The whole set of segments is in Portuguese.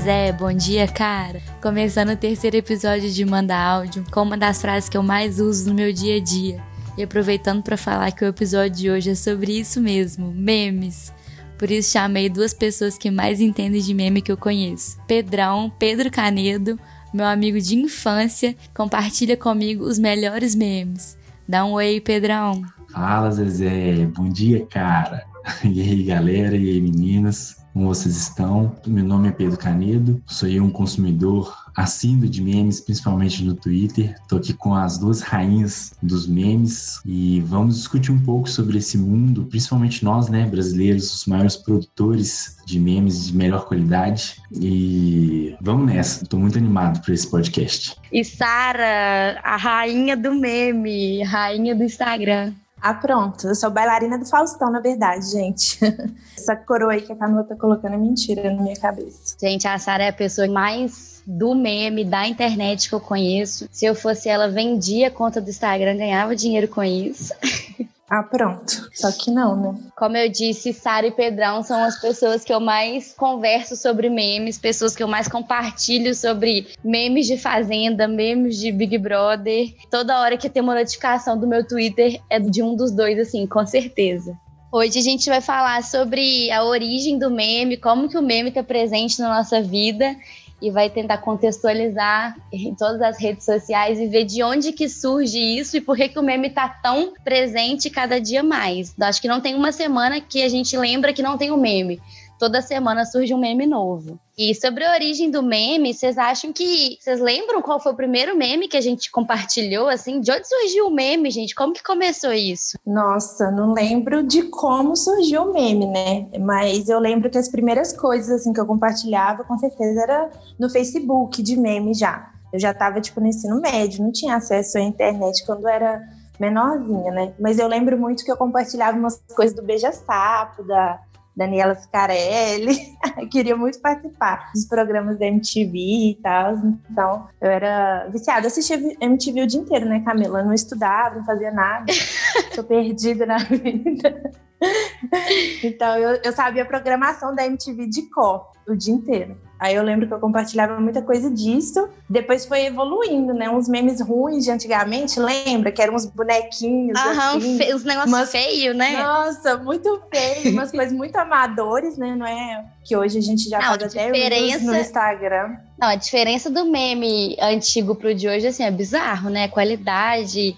Zezé, bom dia, cara. Começando o terceiro episódio de Manda Áudio, com uma das frases que eu mais uso no meu dia a dia. E aproveitando para falar que o episódio de hoje é sobre isso mesmo, memes. Por isso chamei duas pessoas que mais entendem de meme que eu conheço. Pedrão, Pedro Canedo, meu amigo de infância, compartilha comigo os melhores memes. Dá um oi, Pedrão. Fala, Zezé. Bom dia, cara. E aí, galera, e aí, meninas como vocês estão? Meu nome é Pedro Canedo, sou eu um consumidor assíduo de memes, principalmente no Twitter. Estou aqui com as duas rainhas dos memes e vamos discutir um pouco sobre esse mundo, principalmente nós, né, brasileiros, os maiores produtores de memes de melhor qualidade. E vamos nessa, estou muito animado para esse podcast. E Sara, a rainha do meme, rainha do Instagram. Ah, pronto. Eu sou bailarina do Faustão, na verdade, gente. Essa coroa aí que a Camila tá colocando é mentira na minha cabeça. Gente, a Sara é a pessoa mais do meme, da internet que eu conheço. Se eu fosse ela, vendia a conta do Instagram, ganhava dinheiro com isso. Ah, pronto. Só que não, né? Como eu disse, Sara e Pedrão são as pessoas que eu mais converso sobre memes, pessoas que eu mais compartilho sobre memes de Fazenda, memes de Big Brother. Toda hora que tem uma notificação do meu Twitter é de um dos dois, assim, com certeza. Hoje a gente vai falar sobre a origem do meme, como que o meme está presente na nossa vida e vai tentar contextualizar em todas as redes sociais e ver de onde que surge isso e por que, que o meme está tão presente cada dia mais. Eu acho que não tem uma semana que a gente lembra que não tem o um meme toda semana surge um meme novo. E sobre a origem do meme, vocês acham que. Vocês lembram qual foi o primeiro meme que a gente compartilhou? Assim, de onde surgiu o meme, gente? Como que começou isso? Nossa, não lembro de como surgiu o meme, né? Mas eu lembro que as primeiras coisas assim que eu compartilhava, com certeza, era no Facebook de meme já. Eu já estava tipo no ensino médio, não tinha acesso à internet quando era menorzinha, né? Mas eu lembro muito que eu compartilhava umas coisas do beija-sapo, da Daniela Scarelli. queria muito participar dos programas da MTV e tal. Então, eu era viciada. Assistia MTV o dia inteiro, né, Camila? Eu não estudava, não fazia nada. Tô perdida na vida. então, eu, eu sabia a programação da MTV de cor o dia inteiro. Aí eu lembro que eu compartilhava muita coisa disso. Depois foi evoluindo, né? Uns memes ruins de antigamente, lembra? Que eram uns bonequinhos. Aham, assim, fe os negócios umas... feios, né? Nossa, muito feio. umas coisas muito amadores, né? Não é que hoje a gente já Não, faz até diferença... no Instagram. Não, a diferença do meme antigo pro de hoje, assim, é bizarro, né? Qualidade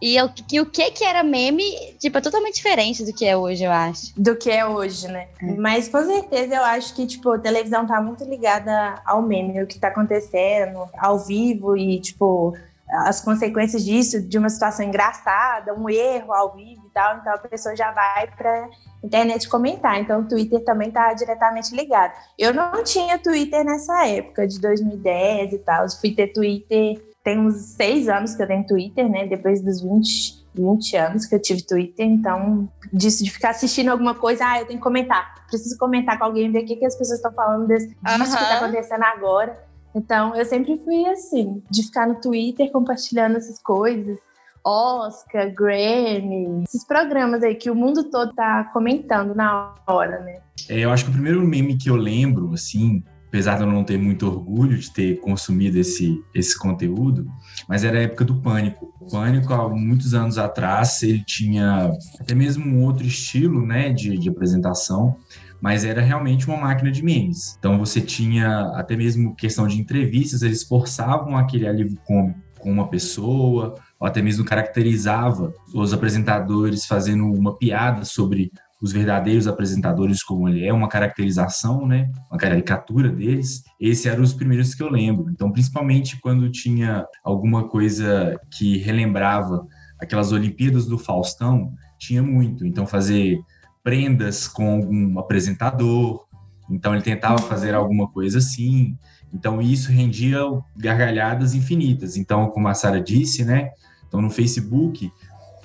e o, que, o que que era meme, tipo, é totalmente diferente do que é hoje, eu acho. Do que é hoje, né? É. Mas com certeza eu acho que, tipo, a televisão tá muito ligada ao meme, o que tá acontecendo ao vivo e, tipo, as consequências disso, de uma situação engraçada, um erro ao vivo e tal, então a pessoa já vai pra internet comentar. Então o Twitter também tá diretamente ligado. Eu não tinha Twitter nessa época, de 2010 e tal. Eu fui ter Twitter tem uns seis anos que eu tenho Twitter, né? Depois dos 20, 20 anos que eu tive Twitter, então, disso de ficar assistindo alguma coisa, ah, eu tenho que comentar. Preciso comentar com alguém, ver o que, que as pessoas estão falando desse, disso uhum. que está acontecendo agora. Então, eu sempre fui assim, de ficar no Twitter compartilhando essas coisas. Oscar, Grammy, esses programas aí que o mundo todo tá comentando na hora, né? É, eu acho que o primeiro meme que eu lembro, assim, apesar de eu não ter muito orgulho de ter consumido esse, esse conteúdo, mas era a época do Pânico. O Pânico, há muitos anos atrás, ele tinha até mesmo um outro estilo né, de, de apresentação, mas era realmente uma máquina de memes. Então você tinha até mesmo questão de entrevistas, eles forçavam aquele alívio cômico com uma pessoa, ou até mesmo caracterizava os apresentadores fazendo uma piada sobre os verdadeiros apresentadores como ele é, uma caracterização, né, uma caricatura deles. Esse eram os primeiros que eu lembro. Então, principalmente quando tinha alguma coisa que relembrava aquelas Olimpíadas do Faustão, tinha muito. Então, fazer prendas com algum apresentador. Então, ele tentava fazer alguma coisa assim. Então, isso rendia gargalhadas infinitas. Então, como a Sara disse, né? Então, no Facebook,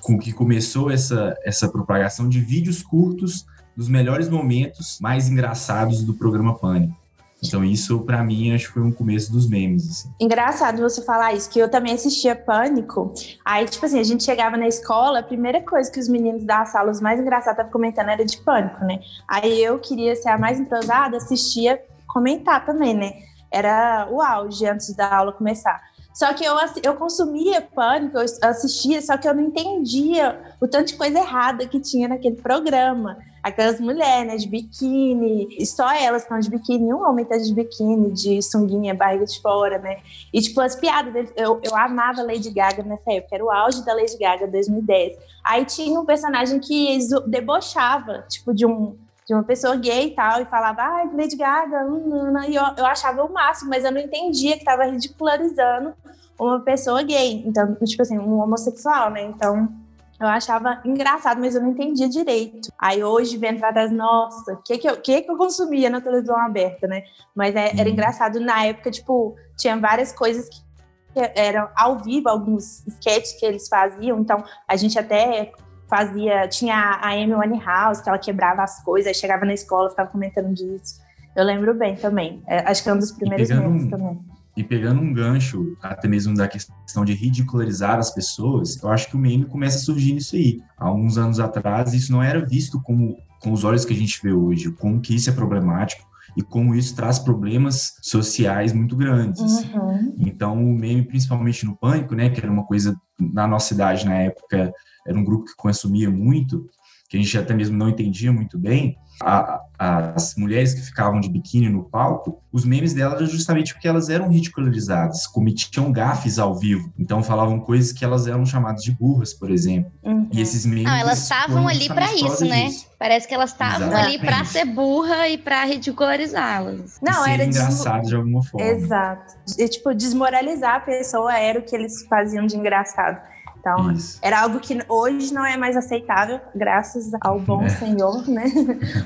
com que começou essa, essa propagação de vídeos curtos dos melhores momentos mais engraçados do programa Pânico. Então, isso, para mim, acho que foi um começo dos memes. Assim. Engraçado você falar isso, que eu também assistia Pânico. Aí, tipo assim, a gente chegava na escola, a primeira coisa que os meninos da sala, os mais engraçados, estavam comentando era de Pânico, né? Aí eu queria ser a mais entrosada, assistia comentar também, né? Era o auge antes da aula começar. Só que eu, eu consumia pânico, eu assistia, só que eu não entendia o tanto de coisa errada que tinha naquele programa. Aquelas mulheres, né, de biquíni, e só elas estão de biquíni, um homem tá de biquíni, de sunguinha, barriga de fora, né? E, tipo, as piadas eu, eu amava Lady Gaga nessa época, era o auge da Lady Gaga, 2010. Aí tinha um personagem que debochava, tipo, de um, de uma pessoa gay e tal, e falava, ai, ah, Lady Gaga, hum, hum, hum", e eu, eu achava o máximo, mas eu não entendia que estava ridicularizando uma pessoa gay, então, tipo assim, um homossexual, né? Então, eu achava engraçado, mas eu não entendia direito. Aí hoje vem atrás, nossa, o que que, eu, que que eu consumia na televisão aberta, né? Mas é, era uhum. engraçado na época, tipo, tinha várias coisas que eram ao vivo, alguns sketches que eles faziam, então a gente até fazia, tinha a Amy Winehouse, que ela quebrava as coisas, aí chegava na escola, ficava comentando disso. Eu lembro bem também. É, acho que é um dos primeiros memes também. E pegando um gancho, até mesmo da questão de ridicularizar as pessoas, eu acho que o meme começa a surgir nisso aí. Há alguns anos atrás, isso não era visto como com os olhos que a gente vê hoje, como que isso é problemático e como isso traz problemas sociais muito grandes. Uhum. Então, o meme, principalmente no Pânico, né, que era uma coisa na nossa cidade na época era um grupo que consumia muito, que a gente até mesmo não entendia muito bem, a, as mulheres que ficavam de biquíni no palco, os memes delas eram justamente porque elas eram ridicularizadas, cometiam gafes ao vivo. Então falavam coisas que elas eram chamadas de burras, por exemplo. Uhum. E esses memes. Não, elas estavam ali para isso, né? Disso. Parece que elas estavam ali para ser burra e para ridicularizá-las. Não, era engraçado des... de alguma forma. Exato. E, tipo, desmoralizar a pessoa era o que eles faziam de engraçado. Então, Isso. era algo que hoje não é mais aceitável, graças ao bom é. Senhor, né?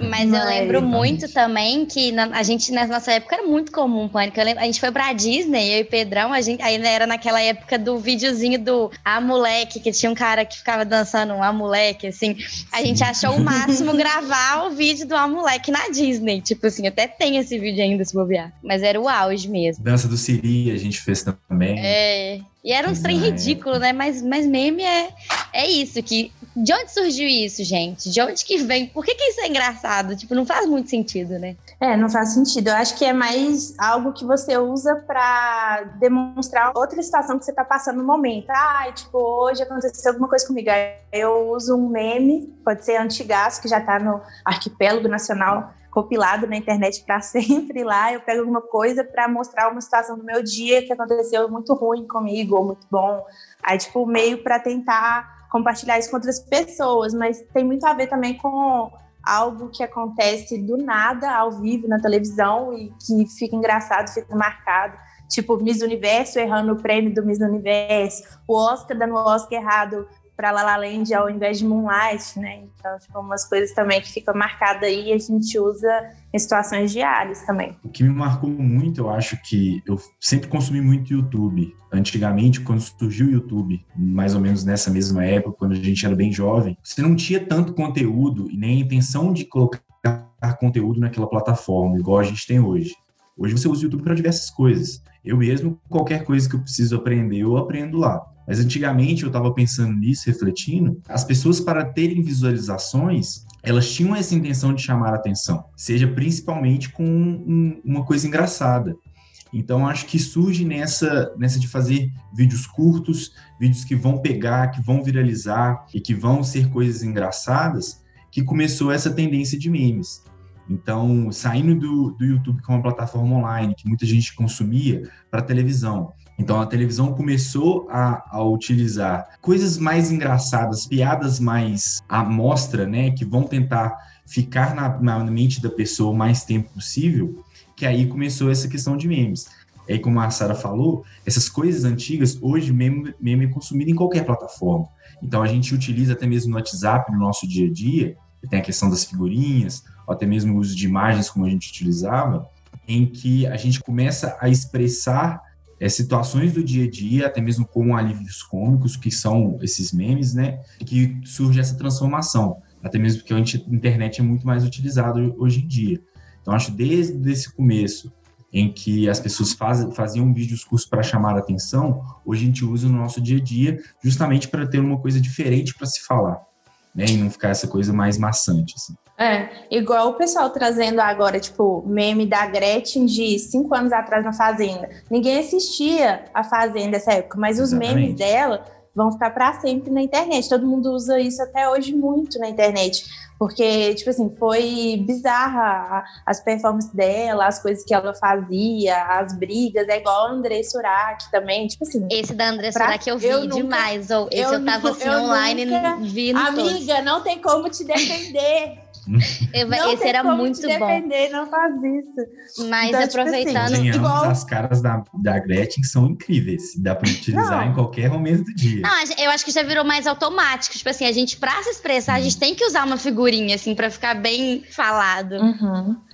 Mas, Mas, eu lembro muito também que na, a gente, na nossa época, era muito comum pânico. Lembro, a gente foi pra Disney, eu e Pedrão, a gente ainda era naquela época do videozinho do A Moleque, que tinha um cara que ficava dançando um A Moleque, assim. A gente achou o máximo gravar o vídeo do A Moleque na Disney. Tipo assim, até tem esse vídeo ainda, se bobear. Mas era o auge mesmo. Dança do Siri a gente fez também. É. E era um trem ridículo, né? Mas, mas meme é, é isso, que... De onde surgiu isso, gente? De onde que vem? Por que, que isso é engraçado? Tipo, não faz muito sentido, né? É, não faz sentido. Eu acho que é mais algo que você usa para demonstrar outra situação que você tá passando no momento. Ah, tipo, hoje aconteceu alguma coisa comigo. Eu uso um meme, pode ser antigas, que já tá no arquipélago nacional compilado na internet para sempre lá. Eu pego alguma coisa para mostrar uma situação do meu dia que aconteceu muito ruim comigo ou muito bom. Aí, tipo, meio para tentar compartilhar isso com outras pessoas, mas tem muito a ver também com algo que acontece do nada ao vivo na televisão e que fica engraçado, fica marcado. Tipo, Miss Universo errando o prêmio do Miss Universo, o Oscar dando o Oscar errado para La La Land ao invés de Moonlight, né? Então, tipo, umas coisas também que ficam marcadas aí e a gente usa em situações diárias também. O que me marcou muito, eu acho que eu sempre consumi muito YouTube. Antigamente, quando surgiu o YouTube, mais ou menos nessa mesma época, quando a gente era bem jovem, você não tinha tanto conteúdo e nem a intenção de colocar conteúdo naquela plataforma, igual a gente tem hoje. Hoje você usa o YouTube para diversas coisas. Eu mesmo, qualquer coisa que eu preciso aprender, eu aprendo lá. Mas antigamente eu estava pensando nisso, refletindo, as pessoas para terem visualizações, elas tinham essa intenção de chamar a atenção, seja principalmente com um, uma coisa engraçada. Então acho que surge nessa nessa de fazer vídeos curtos, vídeos que vão pegar, que vão viralizar e que vão ser coisas engraçadas, que começou essa tendência de memes. Então, saindo do, do YouTube, que é uma plataforma online que muita gente consumia, para televisão. Então a televisão começou a, a, utilizar coisas mais engraçadas, piadas mais à mostra, né, que vão tentar ficar na, na mente da pessoa o mais tempo possível, que aí começou essa questão de memes. E aí, como a Sara falou, essas coisas antigas, hoje meme, meme é consumido em qualquer plataforma. Então a gente utiliza até mesmo no WhatsApp, no nosso dia a dia, tem a questão das figurinhas, ou até mesmo o uso de imagens como a gente utilizava, em que a gente começa a expressar é, situações do dia a dia, até mesmo como alívios cômicos, que são esses memes, né? Que surge essa transformação, até mesmo porque a internet é muito mais utilizado hoje em dia. Então, acho desde esse começo, em que as pessoas faz, faziam vídeos cursos para chamar a atenção, hoje a gente usa no nosso dia a dia justamente para ter uma coisa diferente para se falar. né? E não ficar essa coisa mais maçante, assim. É, igual o pessoal trazendo agora, tipo, meme da Gretchen de cinco anos atrás na Fazenda. Ninguém assistia a Fazenda nessa época, mas os Exatamente. memes dela vão ficar para sempre na internet. Todo mundo usa isso até hoje muito na internet. Porque, tipo assim, foi bizarra as performances dela, as coisas que ela fazia, as brigas. É igual a André Surak também, tipo assim. Esse da André Pra- Surak eu vi eu nunca- demais. Ou esse eu eu, tava nu- assim eu online nunca- vindo todos. Amiga, não tem como te defender. Eu- não esse tem era como muito te bom. defender, não faz isso. Mas Então, tipo assim, aproveitando. Igual- as caras da, da Gretchen são incríveis. Dá pra utilizar Não. em qualquer momento do dia. Não, eu acho que já virou mais automático. Tipo assim, a gente, pra se expressar, a gente tem que usar uma figurinha, assim, pra ficar bem falado.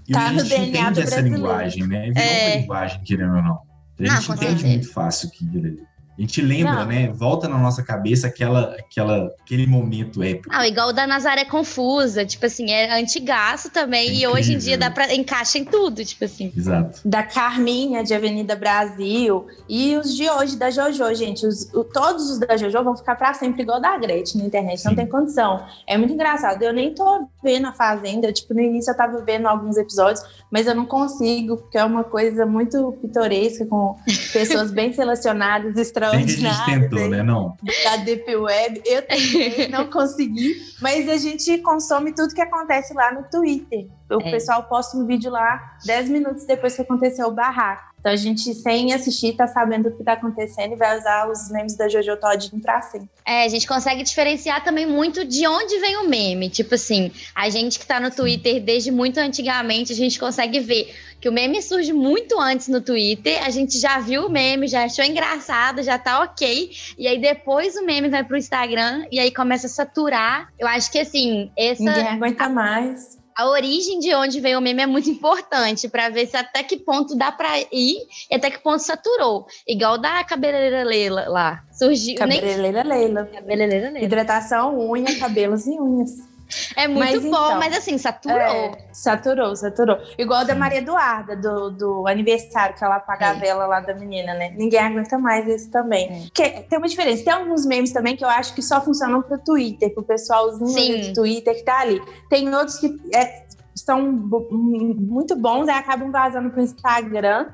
E Tá a no gente DNA entende do essa brasileiro. linguagem, né? Virou É. uma linguagem, querendo ou não. A Não, gente com entende certeza. muito fácil ali. A gente lembra, Não. né? Volta na nossa cabeça aquela, aquela, aquele momento épico. Ah, igual o da Nazaré Confusa. Tipo assim, é antigaço também. E hoje em dia dá pra encaixa em tudo, tipo assim. Exato. da Carminha de Avenida Brasil e os de hoje da JoJo, gente. Os, o- todos os da JoJo vão ficar pra sempre igual da Gretchen na internet, não Sim. tem condição. É muito engraçado. Eu nem tô vendo a Fazenda, tipo, no início eu tava vendo alguns episódios, mas eu não consigo, porque é uma coisa muito pitoresca, com pessoas bem selecionadas, Bem que a gente extraordinárias. tentou, aí, né? Não. Da Deep Web. Eu tentei, não consegui, mas a gente consome tudo que acontece lá no Twitter. O É. pessoal posta um vídeo lá 10 minutos depois que aconteceu o barraco. Então a gente, sem assistir, tá sabendo o que tá acontecendo e vai usar os memes da Jojo Todinho pra sempre. É, a gente consegue diferenciar também muito de onde vem o meme. Tipo assim, a gente que tá no Twitter desde muito antigamente, a gente consegue ver que o meme surge muito antes no Twitter. A gente já viu o meme, já achou engraçado, já tá ok. E aí depois o meme vai pro Instagram e aí começa a saturar. Eu acho que assim, essa Ninguém aguenta mais. a origem de onde veio o meme é muito importante pra ver se até que ponto dá pra ir e até que ponto saturou. Igual da cabeleireira Leila lá. Surgiu. Nem... Cabeleireira Leila. Cabeleireira Leila. Hidratação, unha, cabelos e unhas. É muito Mas bom, então, mas assim, saturou. É, saturou, saturou. Igual da Maria Eduarda, do, do aniversário, que ela apaga a É. vela lá da menina, né? Ninguém aguenta mais esse também. É. Porque tem uma diferença. Tem alguns memes também que eu acho que só funcionam pro Twitter, pro pessoalzinho Sim. do Twitter que tá ali. Tem outros que é, são muito bons e acabam vazando pro Instagram.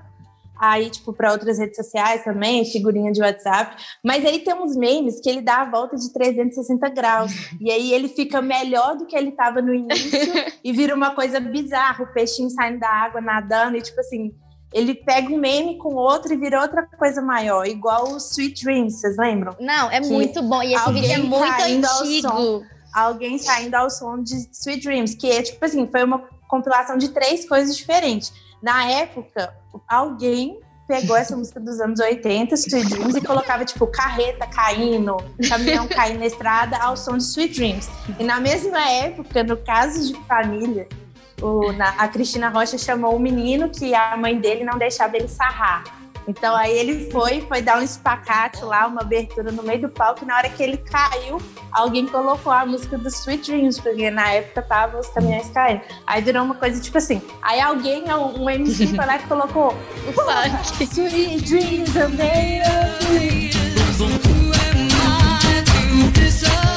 Aí, tipo, para outras redes sociais também, figurinha de WhatsApp. Mas aí tem uns memes que ele dá a volta de 360 graus. e aí ele fica melhor do que ele tava no início e vira uma coisa bizarra. O peixinho saindo da água, nadando, e tipo assim, ele pega um meme com outro e vira outra coisa maior, igual o Sweet Dreams, vocês lembram? Não, é Que muito bom. E esse vídeo é muito antigo. Alguém saindo ao som de Sweet Dreams, que é tipo assim, foi uma compilação de três coisas diferentes. Na época, alguém pegou essa música dos anos 80, Sweet Dreams, e colocava, tipo, carreta caindo, caminhão caindo na estrada ao som de Sweet Dreams. E na mesma época, no caso de família, o- na- a Cristina Rocha chamou o menino que a mãe dele não deixava ele sarrar. Então aí ele foi, foi dar um espacate lá, uma abertura no meio do palco, e na hora que ele caiu, alguém colocou a música do Sweet Dreams, porque na época tava os caminhões caindo. Aí virou uma coisa tipo assim. Aí alguém, um, um MC, foi lá e colocou. Sweet Dreams are made of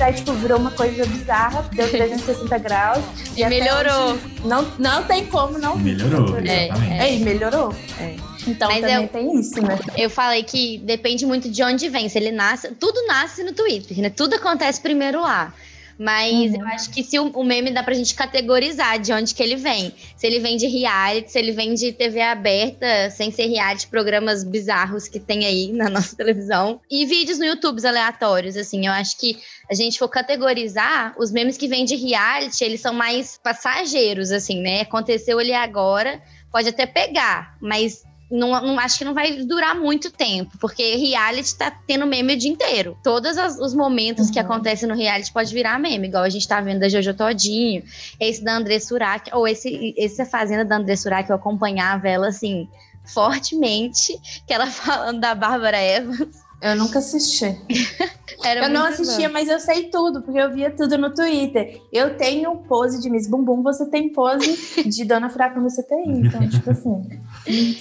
Aí, tipo, virou uma coisa bizarra, deu 360 graus. E até melhorou. hoje Não, não tem como não. Melhorou, É. É, e melhorou. É. Então Mas também eu- tem isso, né? Eu falei que depende muito de onde vem. Se ele nasce, tudo nasce no Twitter, né? Tudo acontece primeiro lá. Mas Uhum. eu acho que se o, o meme dá pra gente categorizar de onde que ele vem. Se ele vem de reality, se ele vem de TV aberta, sem ser reality, programas bizarros que tem aí na nossa televisão. E vídeos no YouTube aleatórios, assim. Eu acho que a gente for categorizar, os memes que vêm de reality, eles são mais passageiros, assim, né? Aconteceu ali agora, pode até pegar, mas não, não- acho que não vai durar muito tempo, porque reality tá tendo meme o dia inteiro. Todos as- os momentos que Uhum. acontecem no reality pode virar meme, igual a gente tá vendo da Jojo Todinho, esse da André Surak, ou esse, essa fazenda da André Surak, eu acompanhava ela assim, fortemente, que ela falando da Bárbara Evans. Eu nunca assisti. Era eu não assistia, bom. mas eu sei tudo, porque eu via tudo no Twitter. Eu tenho pose de Miss Bumbum, você tem pose de Dona Furacão no CPI. Então, tipo assim,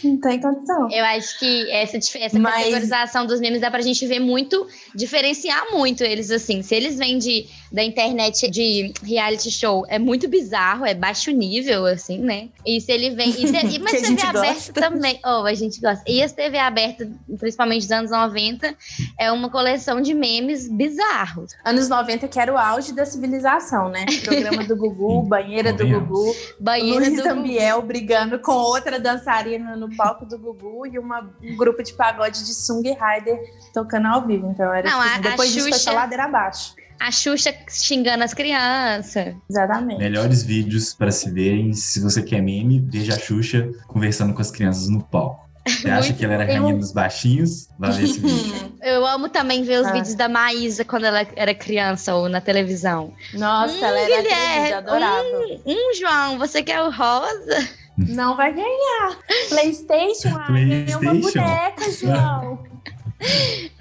não tem condição. Eu acho que essa, essa Mas- categorização dos memes dá pra gente ver muito, diferenciar muito eles, assim. Se eles vêm de, da internet de reality show, é muito bizarro, é baixo nível, assim, né? E se ele vem. E te- e- mas TV aberta também. Oh, a gente gosta. E as TV aberta, principalmente dos anos 90, é uma coleção de memes bizarros. Anos 90, que era o auge da civilização, né? Programa do Gugu, banheira do. Gugu, Banheira Luiz do Ambiel brigando com outra dançarina no palco do Gugu e uma, um grupo de pagode de Sung Rider tocando ao vivo. Então era Não, tipo, a- assim, depois a disso foi Xuxa- só ladeira abaixo. A Xuxa xingando as crianças. Exatamente. Melhores vídeos para se verem. Se você quer meme, veja a Xuxa conversando com as crianças no palco. Você acha Muito que ela era eu- rainha dos baixinhos? Vai ver esse vídeo. Eu amo também ver os Ah. vídeos da Maísa quando ela era criança ou na televisão. Nossa, Hum, ela era Guilherme, atriz, eu adorava. Hum, João, você quer o rosa? Não vai ganhar. Playstation, ah, ganhei uma PlayStation. boneca, João.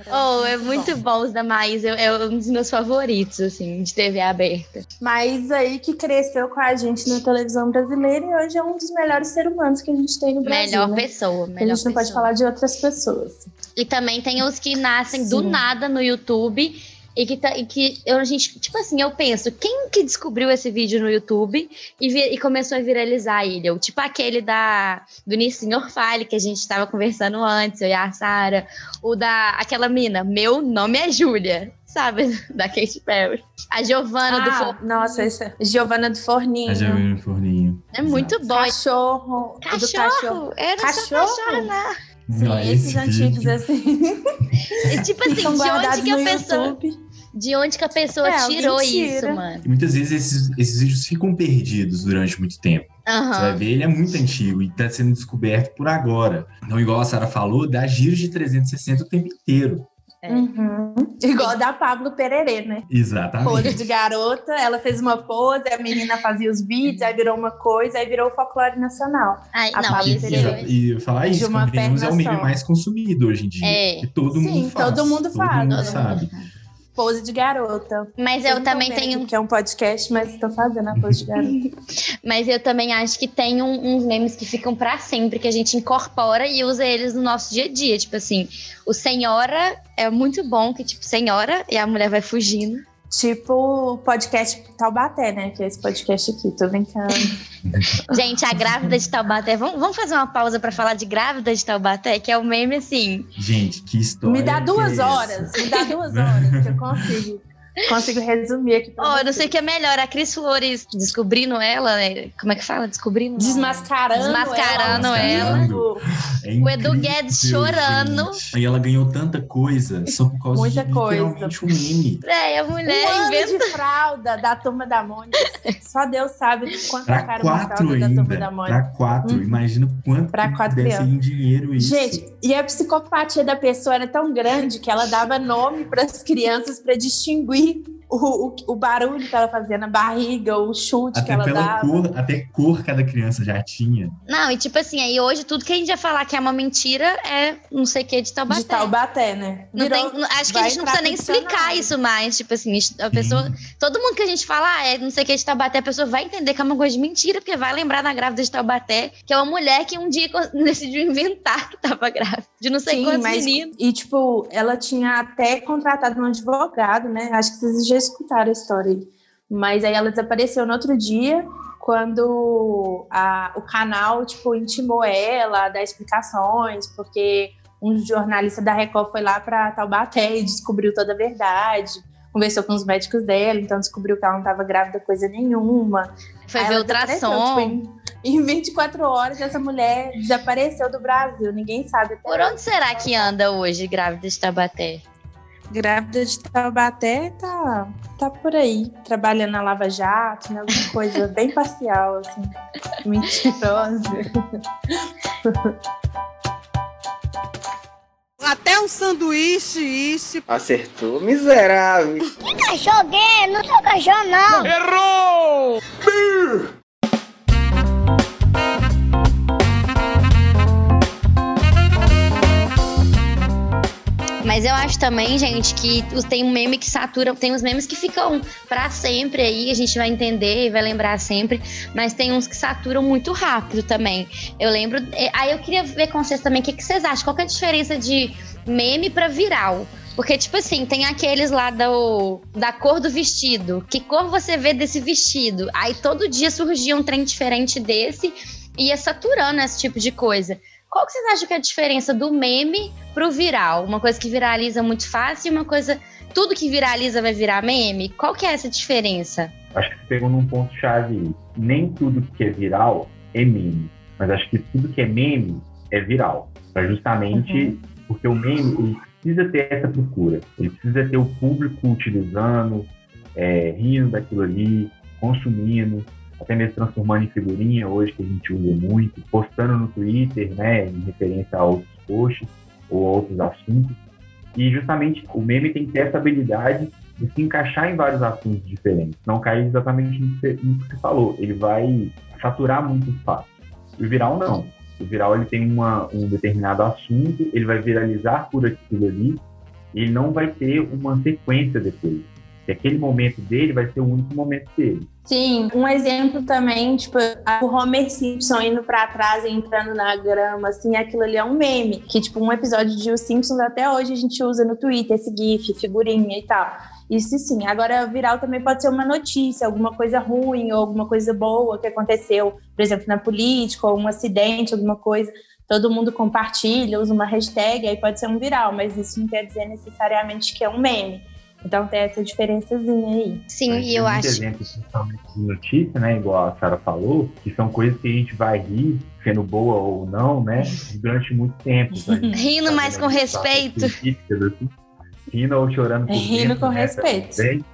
Oh, é muito bom os da Maísa. É é um dos meus favoritos, assim, de TV aberta. Mas aí que cresceu com a gente na televisão brasileira e hoje é um dos melhores seres humanos que a gente tem no Brasil. melhor né? pessoa, A melhor gente não pode pessoa. falar de outras pessoas. E também tem os que nascem do Sim. nada no YouTube. E que, tá, e que eu, a gente, tipo assim, eu penso, quem que descobriu esse vídeo no YouTube e, vi- e começou a viralizar ele? Eu, tipo aquele da, do Nissin Orfale, que a gente tava conversando antes, eu e a Sara. O da, aquela mina, meu nome é Júlia, sabe? Da Katy Perry. A Giovana do Ah, For... nossa, esse é Giovana do Forninho. A Jamila no forninho. É muito bom. Cachorro. do cachorro. Cachorro! Era só Cachorro? cachorro, né? Sim, Não, esses esse antigos vídeo- assim. E, tipo assim, de onde que a pessoa. YouTube. De onde que a pessoa É, tirou tira. isso, mano? E muitas vezes esses, esses vídeos ficam perdidos durante muito tempo. Você vai ver, ele é muito antigo e está sendo descoberto por agora. Então, igual a Sara falou, dá giros de 360 o tempo inteiro. É. Uhum. Igual da Pablo Pererê, né? Pose Exatamente. de garota, ela fez uma pose, a menina fazia os beats, aí virou uma coisa, aí virou o folclore nacional. Ai, A não, Pablo E, é... e falar isso, De uma é o só. mais consumido hoje em dia. É. Que todo Sim, mundo faz. todo mundo faz, mundo todo sabe. Pose de garota. Mas eu tão também tenho. Que é um podcast, mas tô fazendo a pose de garota. Mas eu também acho que tem um- uns memes que ficam pra sempre, que a gente incorpora e usa eles no nosso dia a dia. Tipo assim, o Senhora é muito bom, que tipo, Senhora, e a mulher vai fugindo. Tipo o podcast Taubaté, né? Que é esse podcast aqui, tô brincando. Gente, a grávida de Taubaté. Vamos, vamos fazer uma pausa pra falar de grávida de Taubaté, que é o meme assim. Gente, que história. me dá duas é horas, me dá duas horas que eu consigo. Consigo resumir aqui Oh, eu não sei o que é melhor, a Cris Flores descobrindo ela, né? Como é que fala? Descobrindo? Desmascarando, Desmascarando ela. ela. É O Edu Guedes chorando. gente. E ela ganhou tanta coisa só por causa Muita de coisa. literalmente um meme. É, a Um mulher ano inventa. de fralda da turma da Mônica. Só Deus sabe quanto é Pra cara uma quatro fralda da turma ainda. da Mônica. Pra quatro. Hum. Imagina quanto Pra quatro deve ser crianças. em dinheiro isso. Gente, e a psicopatia da pessoa era tão grande que ela dava nome para as crianças para distinguir и o, o, o barulho que ela fazia na barriga, o chute que até ela pela dava. cor, até cor cada criança já tinha. Não, e tipo assim, aí hoje tudo que a gente vai falar que é uma mentira é não sei o que de Taubaté. De Taubaté, né? Não tem, não- acho que a gente não precisa nem explicar isso mais. Tipo assim, a pessoa. Todo mundo que a gente fala, ah, é não sei o que de Taubaté, a pessoa vai entender que é uma coisa de mentira, porque vai lembrar da grávida de Taubaté, que é uma mulher que um dia decidiu inventar que tava grávida. De não sei Sim, quantos mas, meninos. e tipo, ela tinha até contratado um advogado, né? Acho que vocês já escutaram a história. Mas aí ela desapareceu no outro dia, quando a- o canal, tipo, intimou ela a dar explicações, porque um jornalista da Record foi lá para Taubaté e descobriu toda a verdade. Conversou com os médicos dela, então descobriu que ela não estava grávida coisa nenhuma. Foi Aí ver ultrassom. tipo, em, em 24 horas, essa mulher desapareceu do Brasil. Ninguém sabe. Por onde será que anda hoje, grávida de Taubaté? Grávida de Taubaté tá, tá por aí, trabalhando na Lava Jato, né? Alguma coisa bem parcial, assim. Mentirosa. Até um sanduíche, isso. Acertou, miserável. Cachorro gay, não sou cachorro não. Errou! Mas eu acho também, gente, que tem um meme que satura, tem uns memes que ficam para sempre aí, a gente vai entender e vai lembrar sempre, mas tem uns que saturam muito rápido também. Eu lembro. É, aí eu queria ver com vocês também o que, que vocês acham. Qual que é a diferença de meme para viral? Porque, tipo assim, tem aqueles lá do, da cor do vestido. Que cor você vê desse vestido? Aí todo dia surgia um trem diferente desse e ia saturando esse tipo de coisa. Qual que vocês acham que é a diferença do meme pro viral? Uma coisa que viraliza muito fácil e uma coisa. Tudo que viraliza vai virar meme? Qual que é essa diferença? Acho que você pegou num ponto-chave. Nem tudo que é viral é meme. Mas acho que tudo que é meme é viral. É justamente uhum. porque o meme precisa ter essa procura. Ele precisa ter o público utilizando, é, rindo daquilo ali, consumindo até mesmo transformando em figurinha hoje, que a gente usa muito, postando no Twitter, né, em referência a outros posts ou outros assuntos. E justamente o meme tem que ter essa habilidade de se encaixar em vários assuntos diferentes, não cair exatamente no que você falou. Ele vai saturar muito fácil. O viral não. O viral ele tem uma, um determinado assunto, ele vai viralizar por aquilo ali, ele não vai ter uma sequência depois. E aquele momento dele vai ser o único momento dele. Sim, um exemplo também, tipo, o Homer Simpson indo para trás e entrando na grama, assim, aquilo ali é um meme. Que, tipo, um episódio de Os Simpsons até hoje a gente usa no Twitter, esse GIF, figurinha e tal. Isso sim. Agora, viral também pode ser uma notícia, alguma coisa ruim ou alguma coisa boa que aconteceu, por exemplo, na política, ou um acidente, alguma coisa. Todo mundo compartilha, usa uma hashtag, aí pode ser um viral, mas isso não quer dizer necessariamente que é um meme. Então tem essa diferençazinha aí. Sim, e eu acho. exemplos, principalmente de notícia, né? Igual a Sara falou, que são coisas que a gente vai rir, sendo boa ou não, né? Durante muito tempo. Então, Rindo mais com respeito. Assim, rindo ou chorando por Rindo dentro, com né? respeito. Também.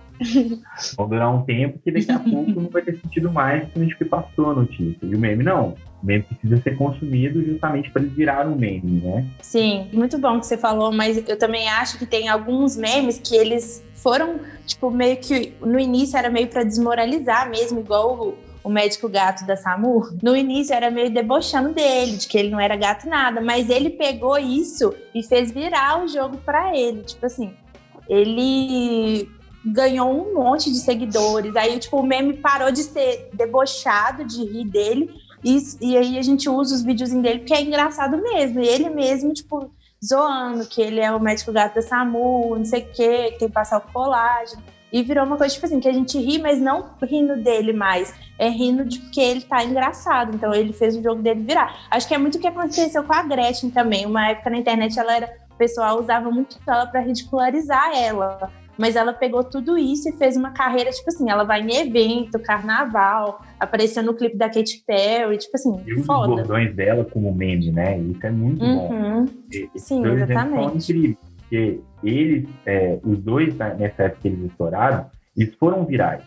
Vão durar um tempo que daqui a pouco não vai ter sentido mais que a gente passou a notícia. E o meme não. O meme precisa ser consumido justamente para ele virar um meme, né? Sim, muito bom que você falou, mas eu também acho que tem alguns memes que eles foram, tipo, meio que no início era meio para desmoralizar mesmo, igual o, médico gato da SAMU. No início era meio debochando dele, de que ele não era gato nada, mas ele pegou isso e fez virar o jogo para ele. Tipo assim, ele ganhou um monte de seguidores. Aí, tipo, o meme parou de ser debochado, de rir dele. E, e aí a gente usa os vídeos dele porque é engraçado mesmo. E ele mesmo, tipo, zoando que ele é o médico gato da SAMU, não sei o quê, que tem que passar o colágeno. E virou uma coisa, tipo assim, que a gente ri, mas não rindo dele mais. É rindo de que ele tá engraçado. Então ele fez o jogo dele virar. Acho que é muito o que aconteceu com a Gretchen também. Uma época na internet ela era. O pessoal usava muito ela para ridicularizar ela mas ela pegou tudo isso e fez uma carreira, tipo assim, ela vai em evento, carnaval, apareceu no clipe da Katy Perry, tipo assim, e foda. os bordões dela como meme, né? Isso é muito uhum. bom. Sim, exatamente. Incríveis, porque eles, é, os dois, nessa época que eles estouraram, eles foram virais.